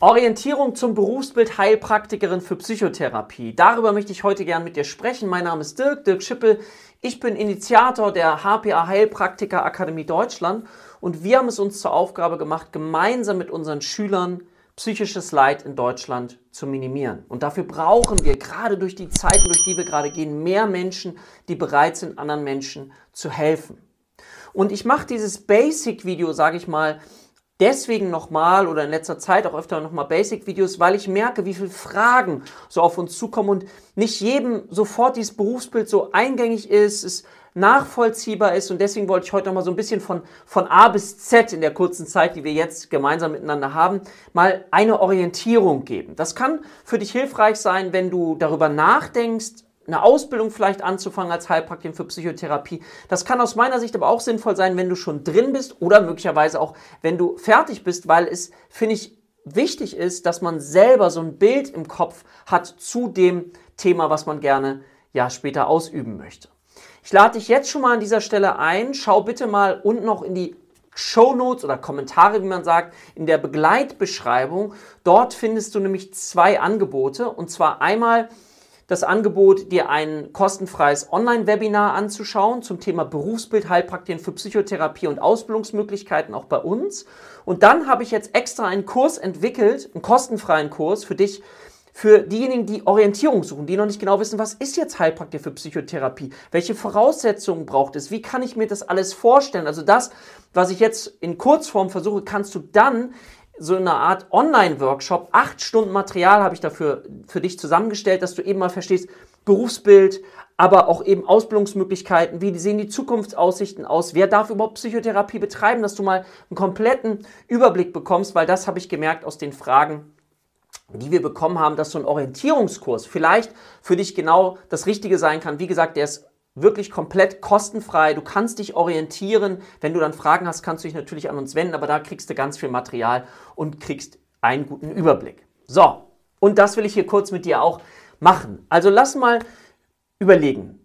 Orientierung zum Berufsbild Heilpraktikerin für Psychotherapie. Darüber möchte ich heute gern mit dir sprechen. Mein Name ist Dirk, Dirk Schippel. Ich bin Initiator der HPA Heilpraktiker Akademie Deutschland und wir haben es uns zur Aufgabe gemacht, gemeinsam mit unseren Schülern psychisches Leid in Deutschland zu minimieren. Und dafür brauchen wir gerade durch die Zeiten, durch die wir gerade gehen, mehr Menschen, die bereit sind, anderen Menschen zu helfen. Und ich mache dieses Basic-Video, sage ich mal, deswegen nochmal oder in letzter Zeit auch öfter nochmal Basic-Videos, weil ich merke, wie viele Fragen so auf uns zukommen und nicht jedem sofort dieses Berufsbild so eingängig ist, es nachvollziehbar ist und deswegen wollte ich heute nochmal so ein bisschen von, von A bis Z in der kurzen Zeit, die wir jetzt gemeinsam miteinander haben, mal eine Orientierung geben. Das kann für dich hilfreich sein, wenn du darüber nachdenkst, eine Ausbildung vielleicht anzufangen als Heilpraktiker für Psychotherapie. Das kann aus meiner Sicht aber auch sinnvoll sein, wenn du schon drin bist oder möglicherweise auch, wenn du fertig bist, weil es, finde ich, wichtig ist, dass man selber so ein Bild im Kopf hat zu dem Thema, was man gerne ja später ausüben möchte. Ich lade dich jetzt schon mal an dieser Stelle ein. Schau bitte mal unten noch in die Show Notes oder Kommentare, wie man sagt, in der Begleitbeschreibung. Dort findest du nämlich zwei Angebote. Und zwar einmal das Angebot, dir ein kostenfreies Online-Webinar anzuschauen zum Thema Berufsbild, Heilpraktiken für Psychotherapie und Ausbildungsmöglichkeiten auch bei uns. Und dann habe ich jetzt extra einen Kurs entwickelt, einen kostenfreien Kurs für dich, für diejenigen, die Orientierung suchen, die noch nicht genau wissen, was ist jetzt Heilpraktiker für Psychotherapie? Welche Voraussetzungen braucht es? Wie kann ich mir das alles vorstellen? Also das, was ich jetzt in Kurzform versuche, kannst du dann so eine Art Online-Workshop. Acht Stunden Material habe ich dafür für dich zusammengestellt, dass du eben mal verstehst, Berufsbild, aber auch eben Ausbildungsmöglichkeiten, wie sehen die Zukunftsaussichten aus, wer darf überhaupt Psychotherapie betreiben, dass du mal einen kompletten Überblick bekommst, weil das habe ich gemerkt aus den Fragen, die wir bekommen haben, dass so ein Orientierungskurs vielleicht für dich genau das Richtige sein kann. Wie gesagt, der ist wirklich komplett kostenfrei. Du kannst dich orientieren. Wenn du dann Fragen hast, kannst du dich natürlich an uns wenden, aber da kriegst du ganz viel Material und kriegst einen guten Überblick. So, und das will ich hier kurz mit dir auch machen. Also lass mal überlegen.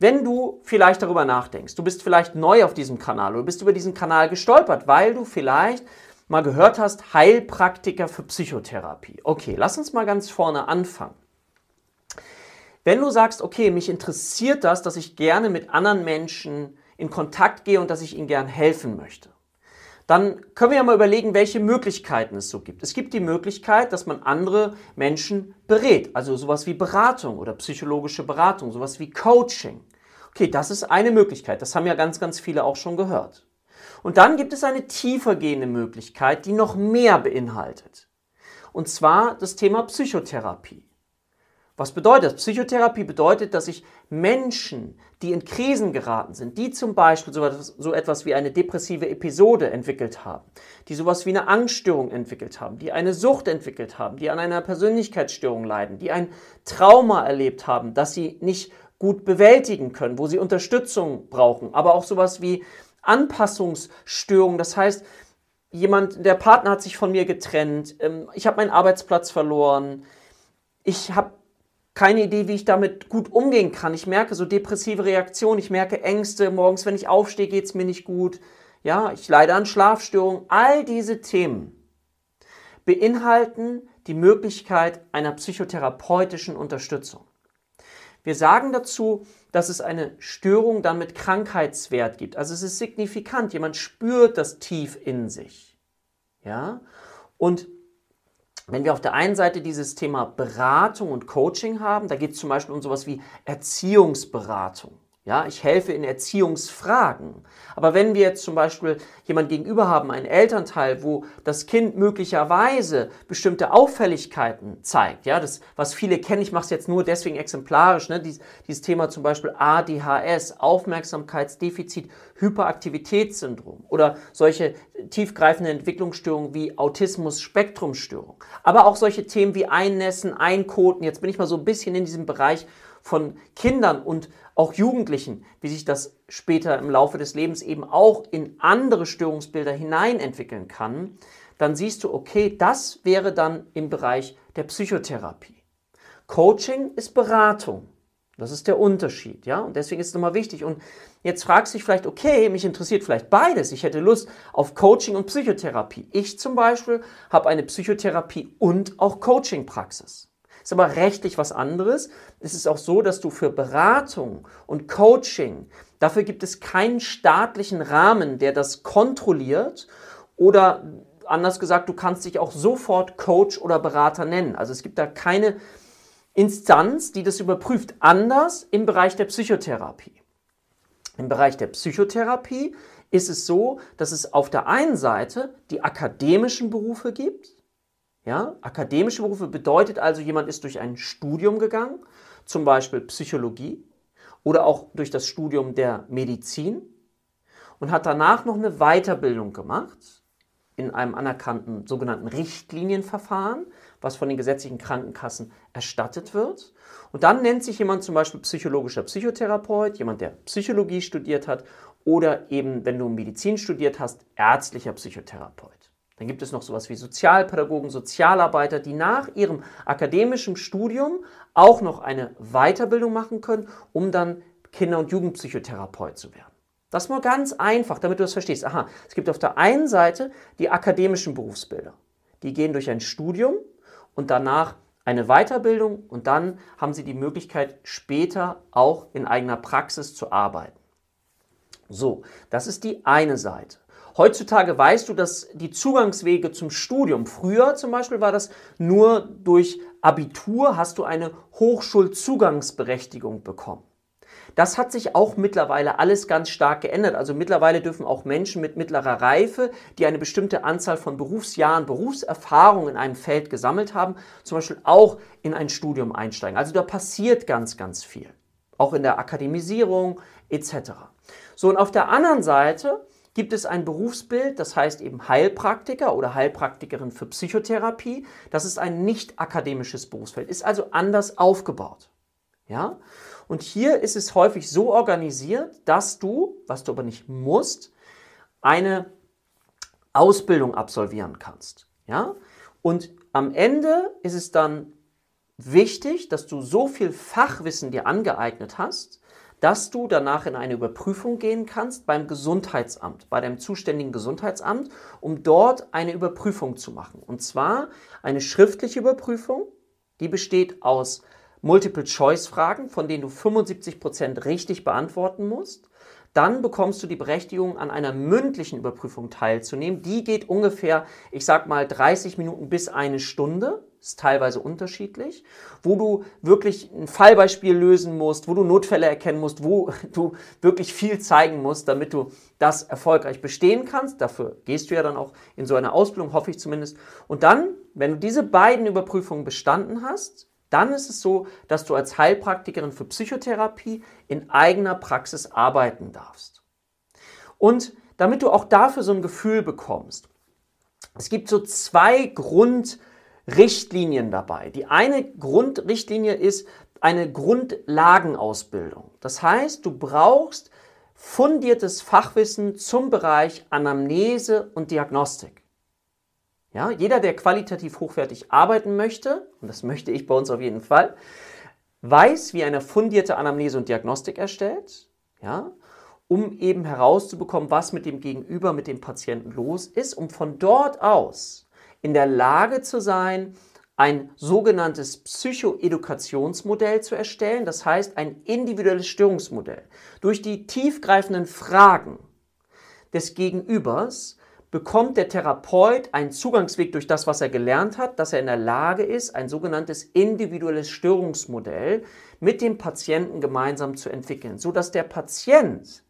Wenn du vielleicht darüber nachdenkst, du bist vielleicht neu auf diesem Kanal oder bist über diesen Kanal gestolpert, weil du vielleicht mal gehört hast, Heilpraktiker für Psychotherapie. Okay, lass uns mal ganz vorne anfangen. Wenn du sagst, okay, mich interessiert das, dass ich gerne mit anderen Menschen in Kontakt gehe und dass ich ihnen gern helfen möchte, dann können wir ja mal überlegen, welche Möglichkeiten es so gibt. Es gibt die Möglichkeit, dass man andere Menschen berät, also sowas wie Beratung oder psychologische Beratung, sowas wie Coaching. Okay, das ist eine Möglichkeit, das haben ja ganz, ganz viele auch schon gehört. Und dann gibt es eine tiefer gehende Möglichkeit, die noch mehr beinhaltet. Und zwar das Thema Psychotherapie. Was bedeutet das? Psychotherapie bedeutet, dass ich Menschen, die in Krisen geraten sind, die zum Beispiel so etwas, so etwas, wie eine depressive Episode entwickelt haben, die sowas wie eine Angststörung entwickelt haben, die eine Sucht entwickelt haben, die an einer Persönlichkeitsstörung leiden, die ein Trauma erlebt haben, das sie nicht gut bewältigen können, wo sie Unterstützung brauchen, aber auch sowas wie Anpassungsstörungen. Das heißt, jemand, der Partner hat sich von mir getrennt, ähm, ich habe meinen Arbeitsplatz verloren, ich habe keine Idee, wie ich damit gut umgehen kann. Ich merke so depressive Reaktionen, ich merke Ängste, morgens, wenn ich aufstehe, geht es mir nicht gut. Ja, ich leide an Schlafstörungen. All diese Themen beinhalten die Möglichkeit einer psychotherapeutischen Unterstützung. Wir sagen dazu, dass es eine Störung dann mit Krankheitswert gibt. Also es ist signifikant. Jemand spürt das tief in sich. Ja? Und wenn wir auf der einen Seite dieses Thema Beratung und Coaching haben, da geht es zum Beispiel um sowas wie Erziehungsberatung. Ja, ich helfe in Erziehungsfragen. Aber wenn wir jetzt zum Beispiel jemand gegenüber haben, einen Elternteil, wo das Kind möglicherweise bestimmte Auffälligkeiten zeigt, ja, das, was viele kennen, ich mache es jetzt nur deswegen exemplarisch, ne, dieses, dieses Thema zum Beispiel ADHS, Aufmerksamkeitsdefizit, Hyperaktivitätssyndrom oder solche tiefgreifende Entwicklungsstörungen wie Autismus-Spektrumstörung. Aber auch solche Themen wie Einnässen, Einkoten, jetzt bin ich mal so ein bisschen in diesem Bereich von Kindern und auch Jugendlichen, wie sich das später im Laufe des Lebens eben auch in andere Störungsbilder hinein entwickeln kann, dann siehst du, okay, das wäre dann im Bereich der Psychotherapie. Coaching ist Beratung. Das ist der Unterschied, ja? Und deswegen ist es nochmal wichtig. Und jetzt fragst du dich vielleicht, okay, mich interessiert vielleicht beides. Ich hätte Lust auf Coaching und Psychotherapie. Ich zum Beispiel habe eine Psychotherapie und auch Coaching-Praxis. Ist aber rechtlich was anderes. Es ist auch so, dass du für Beratung und Coaching, dafür gibt es keinen staatlichen Rahmen, der das kontrolliert oder anders gesagt, du kannst dich auch sofort Coach oder Berater nennen. Also es gibt da keine Instanz, die das überprüft. Anders im Bereich der Psychotherapie. Im Bereich der Psychotherapie ist es so, dass es auf der einen Seite die akademischen Berufe gibt. Ja, akademische Berufe bedeutet also, jemand ist durch ein Studium gegangen, zum Beispiel Psychologie oder auch durch das Studium der Medizin und hat danach noch eine Weiterbildung gemacht in einem anerkannten sogenannten Richtlinienverfahren was von den gesetzlichen Krankenkassen erstattet wird. Und dann nennt sich jemand zum Beispiel psychologischer Psychotherapeut, jemand, der Psychologie studiert hat oder eben, wenn du Medizin studiert hast, ärztlicher Psychotherapeut. Dann gibt es noch sowas wie Sozialpädagogen, Sozialarbeiter, die nach ihrem akademischen Studium auch noch eine Weiterbildung machen können, um dann Kinder- und Jugendpsychotherapeut zu werden. Das mal ganz einfach, damit du das verstehst. Aha, es gibt auf der einen Seite die akademischen Berufsbilder. Die gehen durch ein Studium und danach eine Weiterbildung und dann haben Sie die Möglichkeit, später auch in eigener Praxis zu arbeiten. So, das ist die eine Seite. Heutzutage weißt du, dass die Zugangswege zum Studium, früher zum Beispiel war das nur durch Abitur, hast du eine Hochschulzugangsberechtigung bekommen. Das hat sich auch mittlerweile alles ganz stark geändert. Also mittlerweile dürfen auch Menschen mit mittlerer Reife, die eine bestimmte Anzahl von Berufsjahren, Berufserfahrung in einem Feld gesammelt haben, zum Beispiel auch in ein Studium einsteigen. Also da passiert ganz, ganz viel. Auch in der Akademisierung etc. So, und auf der anderen Seite gibt es ein Berufsbild, das heißt eben Heilpraktiker oder Heilpraktikerin für Psychotherapie. Das ist ein nicht akademisches Berufsfeld, ist also anders aufgebaut. Ja? Und hier ist es häufig so organisiert, dass du, was du aber nicht musst, eine Ausbildung absolvieren kannst. Ja? Und am Ende ist es dann wichtig, dass du so viel Fachwissen dir angeeignet hast, dass du danach in eine Überprüfung gehen kannst beim Gesundheitsamt, bei deinem zuständigen Gesundheitsamt, um dort eine Überprüfung zu machen. Und zwar eine schriftliche Überprüfung, die besteht aus Multiple-Choice-Fragen, von denen du 75% richtig beantworten musst. Dann bekommst du die Berechtigung, an einer mündlichen Überprüfung teilzunehmen. Die geht ungefähr, ich sag mal, 30 Minuten bis eine Stunde. Ist teilweise unterschiedlich, wo du wirklich ein Fallbeispiel lösen musst, wo du Notfälle erkennen musst, wo du wirklich viel zeigen musst, damit du das erfolgreich bestehen kannst. Dafür gehst du ja dann auch in so eine Ausbildung, hoffe ich zumindest. Und dann, wenn du diese beiden Überprüfungen bestanden hast, dann ist es so, dass du als Heilpraktikerin für Psychotherapie in eigener Praxis arbeiten darfst. Und damit du auch dafür so ein Gefühl bekommst, es gibt so zwei Grundrichtlinien dabei. Die eine Grundrichtlinie ist eine Grundlagenausbildung. Das heißt, du brauchst fundiertes Fachwissen zum Bereich Anamnese und Diagnostik. Ja, jeder, der qualitativ hochwertig arbeiten möchte, und das möchte ich bei uns auf jeden Fall, weiß, wie eine fundierte Anamnese und Diagnostik erstellt, ja, um eben herauszubekommen, was mit dem Gegenüber, mit dem Patienten los ist, um von dort aus in der Lage zu sein, ein sogenanntes Psychoedukationsmodell zu erstellen, das heißt ein individuelles Störungsmodell. Durch die tiefgreifenden Fragen des Gegenübers bekommt der Therapeut einen Zugangsweg durch das, was er gelernt hat, dass er in der Lage ist, ein sogenanntes individuelles Störungsmodell mit dem Patienten gemeinsam zu entwickeln, sodass der Patient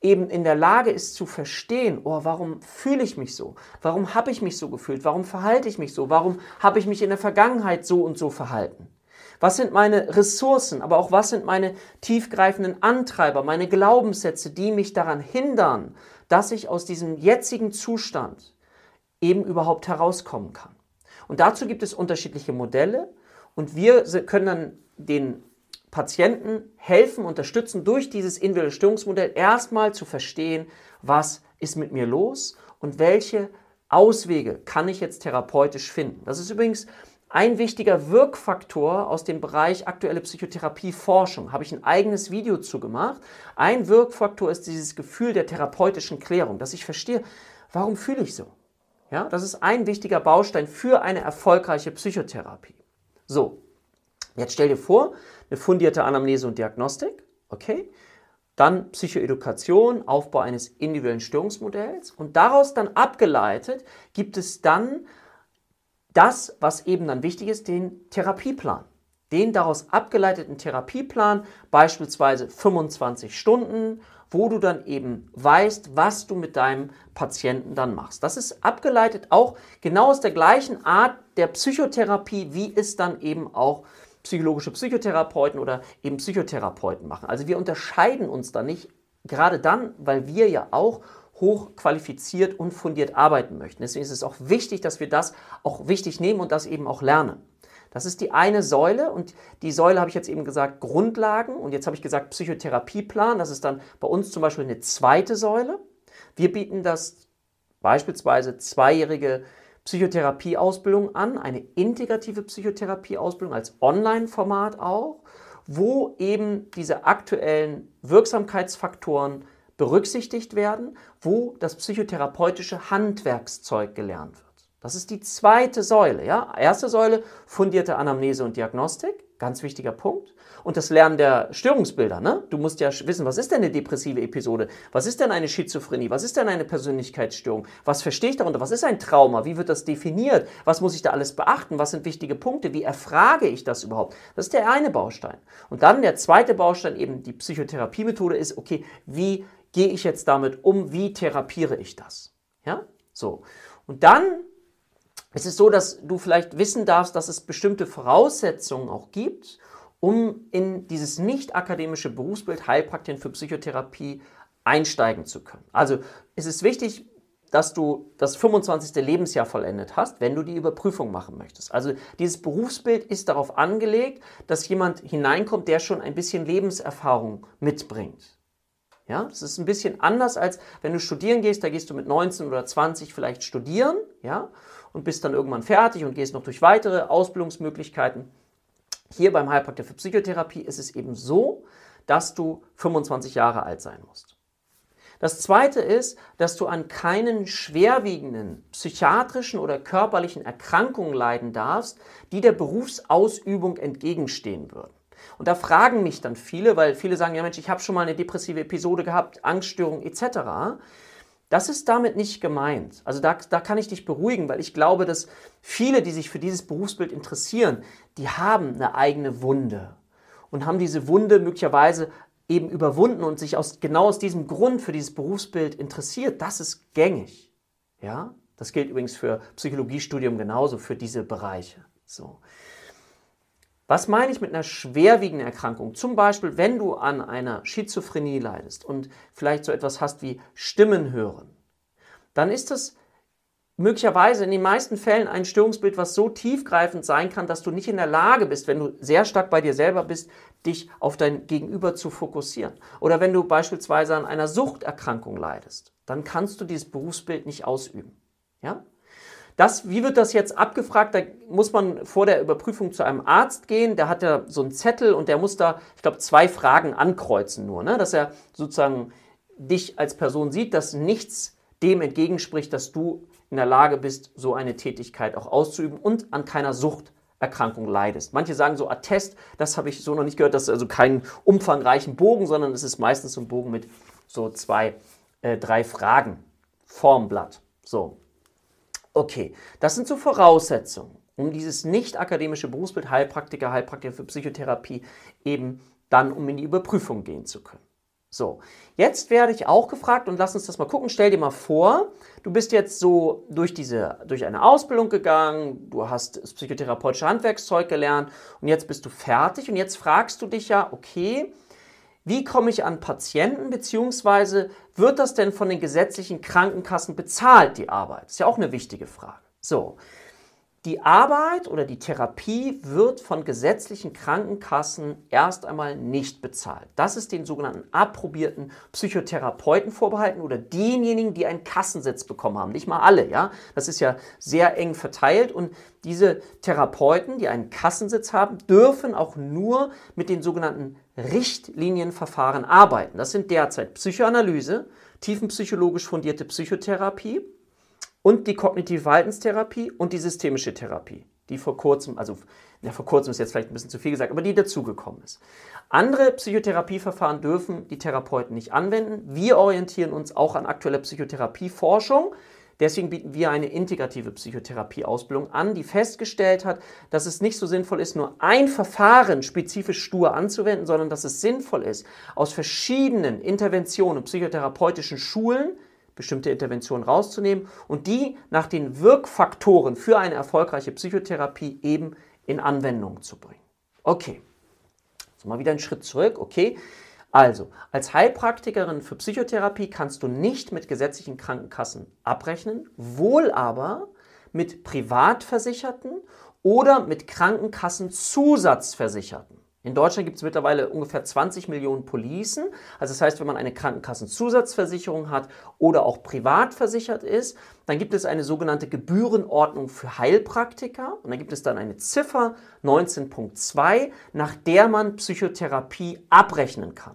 eben in der Lage ist zu verstehen, oh, warum fühle ich mich so? Warum habe ich mich so gefühlt? Warum verhalte ich mich so? Warum habe ich mich in der Vergangenheit so und so verhalten? Was sind meine Ressourcen, aber auch was sind meine tiefgreifenden Antreiber, meine Glaubenssätze, die mich daran hindern, dass ich aus diesem jetzigen Zustand eben überhaupt herauskommen kann. Und dazu gibt es unterschiedliche Modelle und wir können dann den Patienten helfen, unterstützen, durch dieses individuelle Störungsmodell erstmal zu verstehen, was ist mit mir los und welche Auswege kann ich jetzt therapeutisch finden. Das ist übrigens ein wichtiger Wirkfaktor aus dem Bereich aktuelle Psychotherapieforschung. Habe ich ein eigenes Video zu gemacht. Ein Wirkfaktor ist dieses Gefühl der therapeutischen Klärung, dass ich verstehe, warum fühle ich so? Ja, das ist ein wichtiger Baustein für eine erfolgreiche Psychotherapie. So, jetzt stell dir vor, eine fundierte Anamnese und Diagnostik, okay? Dann Psychoedukation, Aufbau eines individuellen Störungsmodells und daraus dann abgeleitet gibt es dann das, was eben dann wichtig ist, den Therapieplan. Den daraus abgeleiteten Therapieplan, beispielsweise 25 Stunden, wo du dann eben weißt, was du mit deinem Patienten dann machst. Das ist abgeleitet auch genau aus der gleichen Art der Psychotherapie, wie es dann eben auch psychologische Psychotherapeuten oder eben Psychotherapeuten machen. Also wir unterscheiden uns da nicht, gerade dann, weil wir ja auch hochqualifiziert und fundiert arbeiten möchten. Deswegen ist es auch wichtig, dass wir das auch wichtig nehmen und das eben auch lernen. Das ist die eine Säule und die Säule habe ich jetzt eben gesagt Grundlagen und jetzt habe ich gesagt Psychotherapieplan. Das ist dann bei uns zum Beispiel eine zweite Säule. Wir bieten das beispielsweise zweijährige Psychotherapieausbildung an, eine integrative Psychotherapieausbildung als Online-Format auch, wo eben diese aktuellen Wirksamkeitsfaktoren berücksichtigt werden, wo das psychotherapeutische Handwerkszeug gelernt wird. Das ist die zweite Säule. Ja? Erste Säule, fundierte Anamnese und Diagnostik, ganz wichtiger Punkt. Und das Lernen der Störungsbilder. Ne? Du musst ja wissen, was ist denn eine depressive Episode? Was ist denn eine Schizophrenie? Was ist denn eine Persönlichkeitsstörung? Was verstehe ich darunter? Was ist ein Trauma? Wie wird das definiert? Was muss ich da alles beachten? Was sind wichtige Punkte? Wie erfrage ich das überhaupt? Das ist der eine Baustein. Und dann der zweite Baustein, eben die Psychotherapiemethode, ist, okay, wie gehe ich jetzt damit um? Wie therapiere ich das? Ja, so. Und dann ist es so, dass du vielleicht wissen darfst, dass es bestimmte Voraussetzungen auch gibt, um in dieses nicht akademische Berufsbild Heilpraktiker für Psychotherapie einsteigen zu können. Also es ist wichtig, dass du das 25. Lebensjahr vollendet hast, wenn du die Überprüfung machen möchtest. Also dieses Berufsbild ist darauf angelegt, dass jemand hineinkommt, der schon ein bisschen Lebenserfahrung mitbringt. Ja, das ist ein bisschen anders als wenn du studieren gehst, da gehst du mit 19 oder 20 vielleicht studieren, ja, und bist dann irgendwann fertig und gehst noch durch weitere Ausbildungsmöglichkeiten. Hier beim Heilpraktiker für Psychotherapie ist es eben so, dass du 25 Jahre alt sein musst. Das zweite ist, dass du an keinen schwerwiegenden psychiatrischen oder körperlichen Erkrankungen leiden darfst, die der Berufsausübung entgegenstehen würden. Und da fragen mich dann viele, weil viele sagen, ja Mensch, ich habe schon mal eine depressive Episode gehabt, Angststörung etc. Das ist damit nicht gemeint. Also da, da kann ich dich beruhigen, weil ich glaube, dass viele, die sich für dieses Berufsbild interessieren, die haben eine eigene Wunde und haben diese Wunde möglicherweise eben überwunden und sich aus, genau aus diesem Grund für dieses Berufsbild interessiert. Das ist gängig. Ja? Das gilt übrigens für Psychologiestudium genauso, für diese Bereiche. So. Was meine ich mit einer schwerwiegenden Erkrankung? Zum Beispiel, wenn du an einer Schizophrenie leidest und vielleicht so etwas hast wie Stimmen hören, dann ist das möglicherweise in den meisten Fällen ein Störungsbild, was so tiefgreifend sein kann, dass du nicht in der Lage bist, wenn du sehr stark bei dir selber bist, dich auf dein Gegenüber zu fokussieren. Oder wenn du beispielsweise an einer Suchterkrankung leidest, dann kannst du dieses Berufsbild nicht ausüben. Ja? Das, wie wird das jetzt abgefragt? Da muss man vor der Überprüfung zu einem Arzt gehen, der hat ja so einen Zettel und der muss da, ich glaube, zwei Fragen ankreuzen nur, ne? dass er sozusagen dich als Person sieht, dass nichts dem entgegenspricht, dass du in der Lage bist, so eine Tätigkeit auch auszuüben und an keiner Suchterkrankung leidest. Manche sagen so Attest, das habe ich so noch nicht gehört, das ist also keinen umfangreichen Bogen, sondern es ist meistens so ein Bogen mit so zwei, äh, drei Fragen vorm Blatt. So, Okay, das sind so Voraussetzungen, um dieses nicht akademische Berufsbild Heilpraktiker, Heilpraktiker für Psychotherapie eben dann, um in die Überprüfung gehen zu können. So, jetzt werde ich auch gefragt und lass uns das mal gucken. Stell dir mal vor, du bist jetzt so durch diese, durch eine Ausbildung gegangen, du hast das psychotherapeutische Handwerkszeug gelernt und jetzt bist du fertig und jetzt fragst du dich ja, okay, wie komme ich an Patienten, beziehungsweise wird das denn von den gesetzlichen Krankenkassen bezahlt, die Arbeit? Ist ja auch eine wichtige Frage. So, Die Arbeit oder die Therapie wird von gesetzlichen Krankenkassen erst einmal nicht bezahlt. Das ist den sogenannten approbierten Psychotherapeuten vorbehalten oder denjenigen, die einen Kassensitz bekommen haben. Nicht mal alle, ja. Das ist ja sehr eng verteilt und diese Therapeuten, die einen Kassensitz haben, dürfen auch nur mit den sogenannten Richtlinienverfahren arbeiten. Das sind derzeit Psychoanalyse, tiefenpsychologisch fundierte Psychotherapie, und die kognitive Verhaltenstherapie und die systemische Therapie, die vor kurzem, also ja, vor kurzem ist jetzt vielleicht ein bisschen zu viel gesagt, aber die dazugekommen ist. Andere Psychotherapieverfahren dürfen die Therapeuten nicht anwenden. Wir orientieren uns auch an aktueller Psychotherapieforschung. Deswegen bieten wir eine integrative Psychotherapieausbildung an, die festgestellt hat, dass es nicht so sinnvoll ist, nur ein Verfahren spezifisch stur anzuwenden, sondern dass es sinnvoll ist, aus verschiedenen Interventionen, psychotherapeutischen Schulen bestimmte Interventionen rauszunehmen und die nach den Wirkfaktoren für eine erfolgreiche Psychotherapie eben in Anwendung zu bringen. Okay, so mal wieder einen Schritt zurück. Okay, also als Heilpraktikerin für Psychotherapie kannst du nicht mit gesetzlichen Krankenkassen abrechnen, wohl aber mit Privatversicherten oder mit Krankenkassenzusatzversicherten. In Deutschland gibt es mittlerweile ungefähr 20 Millionen Policen. Also das heißt, wenn man eine Krankenkassenzusatzversicherung hat oder auch privat versichert ist, dann gibt es eine sogenannte Gebührenordnung für Heilpraktiker und dann gibt es dann eine Ziffer 19.2, nach der man Psychotherapie abrechnen kann.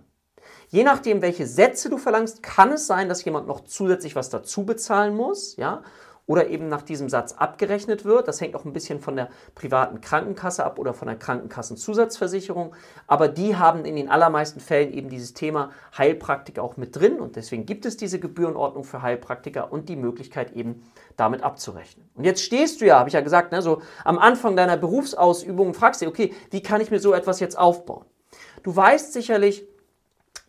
Je nachdem, welche Sätze du verlangst, kann es sein, dass jemand noch zusätzlich was dazu bezahlen muss, ja, oder eben nach diesem Satz abgerechnet wird. Das hängt auch ein bisschen von der privaten Krankenkasse ab oder von der Krankenkassenzusatzversicherung. Aber die haben in den allermeisten Fällen eben dieses Thema Heilpraktiker auch mit drin und deswegen gibt es diese Gebührenordnung für Heilpraktiker und die Möglichkeit eben damit abzurechnen. Und jetzt stehst du ja, habe ich ja gesagt, ne, so am Anfang deiner Berufsausübung und fragst dich, okay, wie kann ich mir so etwas jetzt aufbauen? Du weißt sicherlich,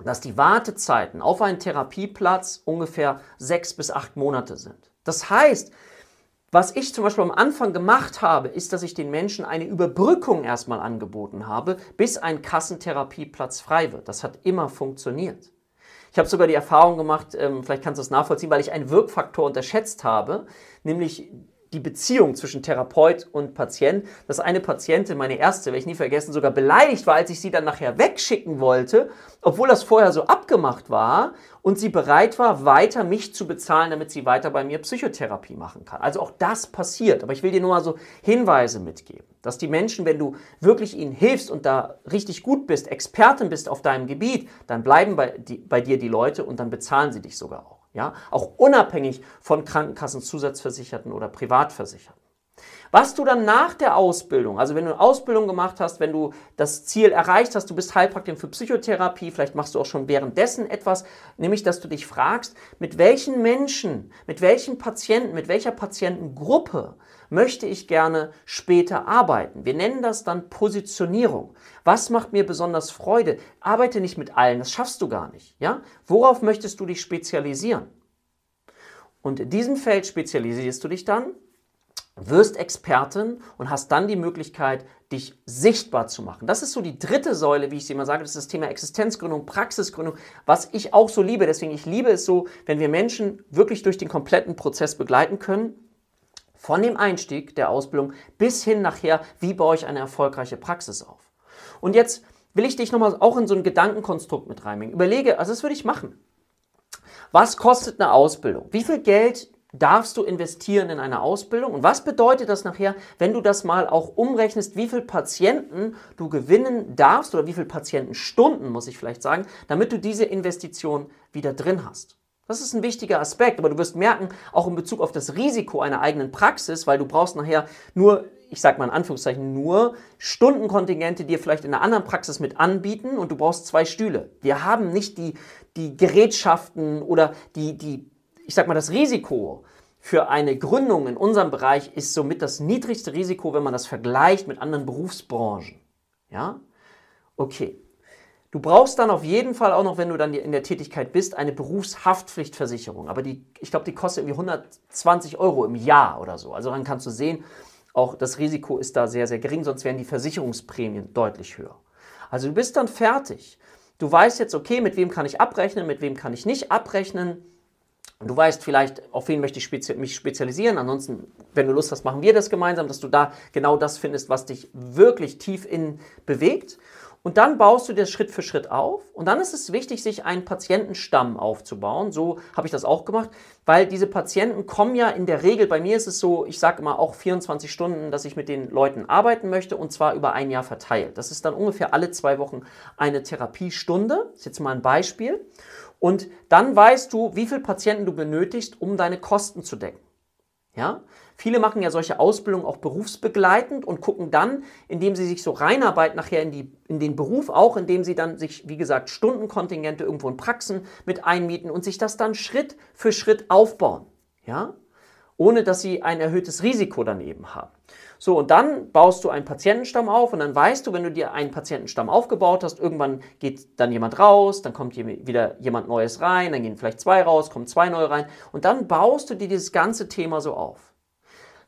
dass die Wartezeiten auf einen Therapieplatz ungefähr sechs bis acht Monate sind. Das heißt, was ich zum Beispiel am Anfang gemacht habe, ist, dass ich den Menschen eine Überbrückung erstmal angeboten habe, bis ein Kassentherapieplatz frei wird. Das hat immer funktioniert. Ich habe sogar die Erfahrung gemacht, ähm, vielleicht kannst du es nachvollziehen, weil ich einen Wirkfaktor unterschätzt habe, nämlich die Beziehung zwischen Therapeut und Patient, dass eine Patientin, meine erste, werde ich nie vergessen, sogar beleidigt war, als ich sie dann nachher wegschicken wollte, obwohl das vorher so abgemacht war und sie bereit war, weiter mich zu bezahlen, damit sie weiter bei mir Psychotherapie machen kann. Also auch das passiert. Aber ich will dir nur mal so Hinweise mitgeben, dass die Menschen, wenn du wirklich ihnen hilfst und da richtig gut bist, Expertin bist auf deinem Gebiet, dann bleiben bei, die, bei dir die Leute und dann bezahlen sie dich sogar auch. Ja? Auch unabhängig von Krankenkassenzusatzversicherten oder Privatversicherten. Was du dann nach der Ausbildung, also wenn du eine Ausbildung gemacht hast, wenn du das Ziel erreicht hast, du bist Heilpraktikerin für Psychotherapie, vielleicht machst du auch schon währenddessen etwas, nämlich dass du dich fragst, mit welchen Menschen, mit welchen Patienten, mit welcher Patientengruppe möchte ich gerne später arbeiten. Wir nennen das dann Positionierung. Was macht mir besonders Freude? Arbeite nicht mit allen, das schaffst du gar nicht. Ja? Worauf möchtest du dich spezialisieren? Und in diesem Feld spezialisierst du dich dann wirst Expertin und hast dann die Möglichkeit, dich sichtbar zu machen. Das ist so die dritte Säule, wie ich sie immer sage, das ist das Thema Existenzgründung, Praxisgründung, was ich auch so liebe. Deswegen, ich liebe es so, wenn wir Menschen wirklich durch den kompletten Prozess begleiten können, von dem Einstieg der Ausbildung bis hin nachher, wie baue ich eine erfolgreiche Praxis auf. Und jetzt will ich dich nochmal auch in so ein Gedankenkonstrukt mit reinbringen. Überlege, also das würde ich machen. Was kostet eine Ausbildung? Wie viel Geld darfst du investieren in eine Ausbildung. Und was bedeutet das nachher, wenn du das mal auch umrechnest, wie viele Patienten du gewinnen darfst oder wie viele Patientenstunden, muss ich vielleicht sagen, damit du diese Investition wieder drin hast. Das ist ein wichtiger Aspekt, aber du wirst merken, auch in Bezug auf das Risiko einer eigenen Praxis, weil du brauchst nachher nur, ich sage mal in Anführungszeichen, nur Stundenkontingente, die dir vielleicht in einer anderen Praxis mit anbieten und du brauchst zwei Stühle. Wir haben nicht die, die Gerätschaften oder die, die ich sag mal, das Risiko für eine Gründung in unserem Bereich ist somit das niedrigste Risiko, wenn man das vergleicht mit anderen Berufsbranchen. Ja? Okay. Du brauchst dann auf jeden Fall auch noch, wenn du dann in der Tätigkeit bist, eine Berufshaftpflichtversicherung. Aber die, ich glaube, die kostet irgendwie 120 Euro im Jahr oder so. Also dann kannst du sehen, auch das Risiko ist da sehr, sehr gering, sonst wären die Versicherungsprämien deutlich höher. Also du bist dann fertig. Du weißt jetzt, okay, mit wem kann ich abrechnen, mit wem kann ich nicht abrechnen. Du weißt vielleicht, auf wen möchte ich spezi mich spezialisieren. Ansonsten, wenn du Lust hast, machen wir das gemeinsam, dass du da genau das findest, was dich wirklich tief in bewegt. Und dann baust du das Schritt für Schritt auf. Und dann ist es wichtig, sich einen Patientenstamm aufzubauen. So habe ich das auch gemacht, weil diese Patienten kommen ja in der Regel, bei mir ist es so, ich sage immer auch 24 Stunden, dass ich mit den Leuten arbeiten möchte und zwar über ein Jahr verteilt. Das ist dann ungefähr alle zwei Wochen eine Therapiestunde. Das ist jetzt mal ein Beispiel. Und dann weißt du, wie viele Patienten du benötigst, um deine Kosten zu decken. Ja? Viele machen ja solche Ausbildungen auch berufsbegleitend und gucken dann, indem sie sich so reinarbeiten, nachher in, die, in den Beruf, auch indem sie dann sich, wie gesagt, Stundenkontingente irgendwo in Praxen mit einmieten und sich das dann Schritt für Schritt aufbauen. Ja? Ohne dass sie ein erhöhtes Risiko daneben haben. So, und dann baust du einen Patientenstamm auf und dann weißt du, wenn du dir einen Patientenstamm aufgebaut hast, irgendwann geht dann jemand raus, dann kommt wieder jemand Neues rein, dann gehen vielleicht zwei raus, kommen zwei neue rein und dann baust du dir dieses ganze Thema so auf.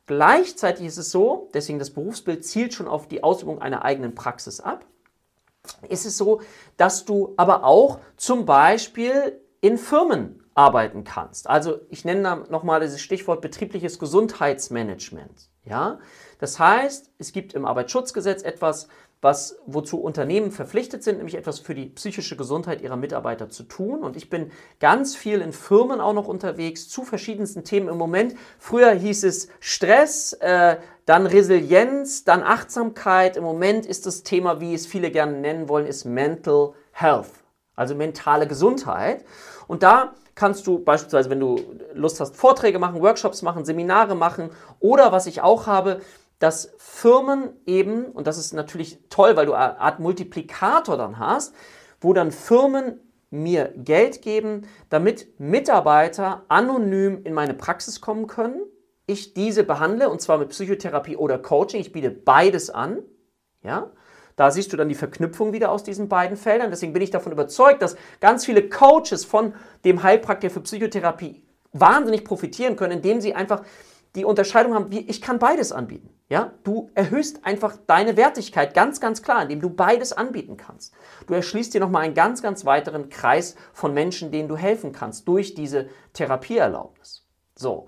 Gleichzeitig ist es so, deswegen das Berufsbild zielt schon auf die Ausübung einer eigenen Praxis ab, ist es so, dass du aber auch zum Beispiel in Firmen arbeiten kannst. Also ich nenne da nochmal dieses Stichwort betriebliches Gesundheitsmanagement. Ja? Das heißt, es gibt im Arbeitsschutzgesetz etwas, was, wozu Unternehmen verpflichtet sind, nämlich etwas für die psychische Gesundheit ihrer Mitarbeiter zu tun. Und ich bin ganz viel in Firmen auch noch unterwegs zu verschiedensten Themen im Moment. Früher hieß es Stress, äh, dann Resilienz, dann Achtsamkeit. Im Moment ist das Thema, wie es viele gerne nennen wollen, ist Mental Health, also mentale Gesundheit. Und da kannst du beispielsweise, wenn du Lust hast, Vorträge machen, Workshops machen, Seminare machen oder was ich auch habe, dass Firmen eben, und das ist natürlich toll, weil du eine Art Multiplikator dann hast, wo dann Firmen mir Geld geben, damit Mitarbeiter anonym in meine Praxis kommen können. Ich diese behandle und zwar mit Psychotherapie oder Coaching. Ich biete beides an. Ja? Da siehst du dann die Verknüpfung wieder aus diesen beiden Feldern. Deswegen bin ich davon überzeugt, dass ganz viele Coaches von dem Heilpraktiker für Psychotherapie wahnsinnig profitieren können, indem sie einfach die Unterscheidung haben, wie ich kann beides anbieten. Ja, du erhöhst einfach deine Wertigkeit ganz, ganz klar, indem du beides anbieten kannst. Du erschließt dir nochmal einen ganz, ganz weiteren Kreis von Menschen, denen du helfen kannst durch diese Therapieerlaubnis. So.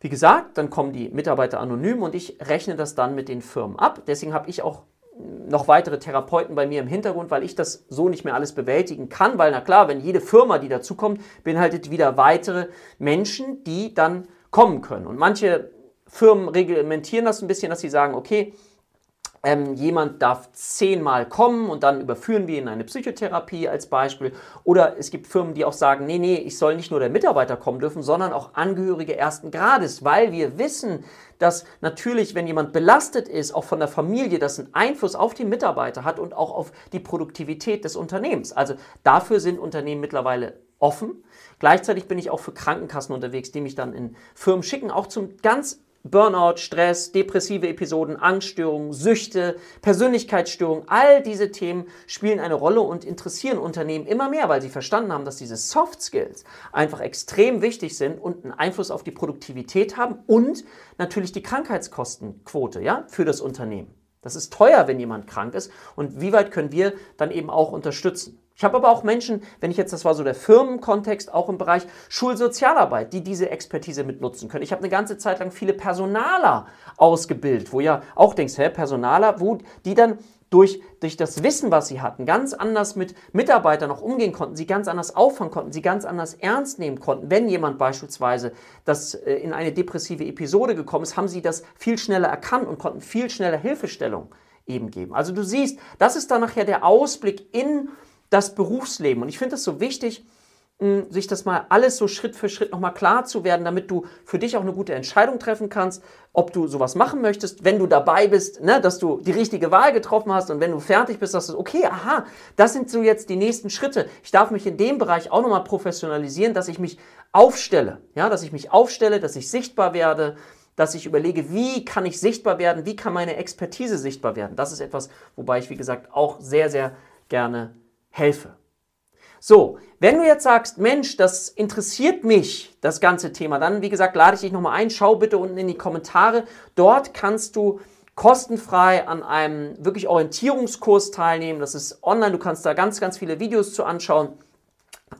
Wie gesagt, dann kommen die Mitarbeiter anonym und ich rechne das dann mit den Firmen ab. Deswegen habe ich auch noch weitere Therapeuten bei mir im Hintergrund, weil ich das so nicht mehr alles bewältigen kann, weil na klar, wenn jede Firma, die dazukommt, beinhaltet wieder weitere Menschen, die dann kommen können. Und manche Firmen reglementieren das ein bisschen, dass sie sagen, okay, ähm, jemand darf zehnmal kommen und dann überführen wir ihn in eine Psychotherapie als Beispiel. Oder es gibt Firmen, die auch sagen, nee, nee, ich soll nicht nur der Mitarbeiter kommen dürfen, sondern auch Angehörige ersten Grades, weil wir wissen, dass natürlich, wenn jemand belastet ist, auch von der Familie, das einen Einfluss auf die Mitarbeiter hat und auch auf die Produktivität des Unternehmens. Also dafür sind Unternehmen mittlerweile offen. Gleichzeitig bin ich auch für Krankenkassen unterwegs, die mich dann in Firmen schicken, auch zum ganz Burnout, Stress, depressive Episoden, Angststörungen, Süchte, Persönlichkeitsstörungen, all diese Themen spielen eine Rolle und interessieren Unternehmen immer mehr, weil sie verstanden haben, dass diese Soft Skills einfach extrem wichtig sind und einen Einfluss auf die Produktivität haben und natürlich die Krankheitskostenquote ja, für das Unternehmen. Das ist teuer, wenn jemand krank ist und wie weit können wir dann eben auch unterstützen. Ich habe aber auch Menschen, wenn ich jetzt, das war so der Firmenkontext, auch im Bereich Schulsozialarbeit, die diese Expertise mitnutzen können. Ich habe eine ganze Zeit lang viele Personaler ausgebildet, wo ja auch denkst, hä, Personaler, wo die dann durch, durch das Wissen, was sie hatten, ganz anders mit Mitarbeitern noch umgehen konnten, sie ganz anders auffangen konnten, sie ganz anders ernst nehmen konnten. Wenn jemand beispielsweise das äh, in eine depressive Episode gekommen ist, haben sie das viel schneller erkannt und konnten viel schneller Hilfestellung eben geben. Also du siehst, das ist dann nachher der Ausblick in das Berufsleben. Und ich finde es so wichtig, sich das mal alles so Schritt für Schritt nochmal klar zu werden, damit du für dich auch eine gute Entscheidung treffen kannst, ob du sowas machen möchtest, wenn du dabei bist, ne, dass du die richtige Wahl getroffen hast und wenn du fertig bist, dass du, okay, aha, das sind so jetzt die nächsten Schritte. Ich darf mich in dem Bereich auch nochmal professionalisieren, dass ich mich aufstelle, ja, dass ich mich aufstelle, dass ich sichtbar werde, dass ich überlege, wie kann ich sichtbar werden, wie kann meine Expertise sichtbar werden. Das ist etwas, wobei ich, wie gesagt, auch sehr, sehr gerne helfe. So, wenn du jetzt sagst, Mensch, das interessiert mich, das ganze Thema, dann, wie gesagt, lade ich dich nochmal ein, schau bitte unten in die Kommentare. Dort kannst du kostenfrei an einem wirklich Orientierungskurs teilnehmen. Das ist online, du kannst da ganz, ganz viele Videos zu anschauen.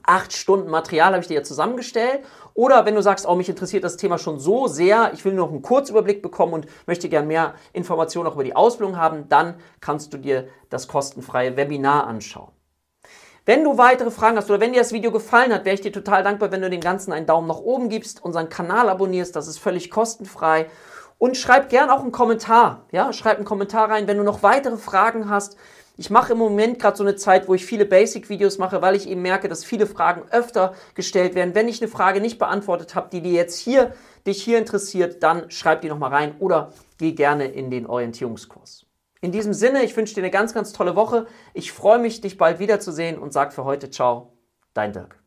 acht Stunden Material habe ich dir ja zusammengestellt. Oder wenn du sagst, oh, mich interessiert das Thema schon so sehr, ich will nur noch einen Kurzüberblick bekommen und möchte gern mehr Informationen auch über die Ausbildung haben, dann kannst du dir das kostenfreie Webinar anschauen. Wenn du weitere Fragen hast oder wenn dir das Video gefallen hat, wäre ich dir total dankbar, wenn du dem Ganzen einen Daumen nach oben gibst, unseren Kanal abonnierst, das ist völlig kostenfrei. Und schreib gern auch einen Kommentar. Ja, schreib einen Kommentar rein, wenn du noch weitere Fragen hast. Ich mache im Moment gerade so eine Zeit, wo ich viele Basic-Videos mache, weil ich eben merke, dass viele Fragen öfter gestellt werden. Wenn ich eine Frage nicht beantwortet habe, die dir jetzt hier, dich hier interessiert, dann schreib die nochmal rein oder geh gerne in den Orientierungskurs. In diesem Sinne, ich wünsche dir eine ganz, ganz tolle Woche. Ich freue mich, dich bald wiederzusehen und sage für heute Ciao, dein Dirk.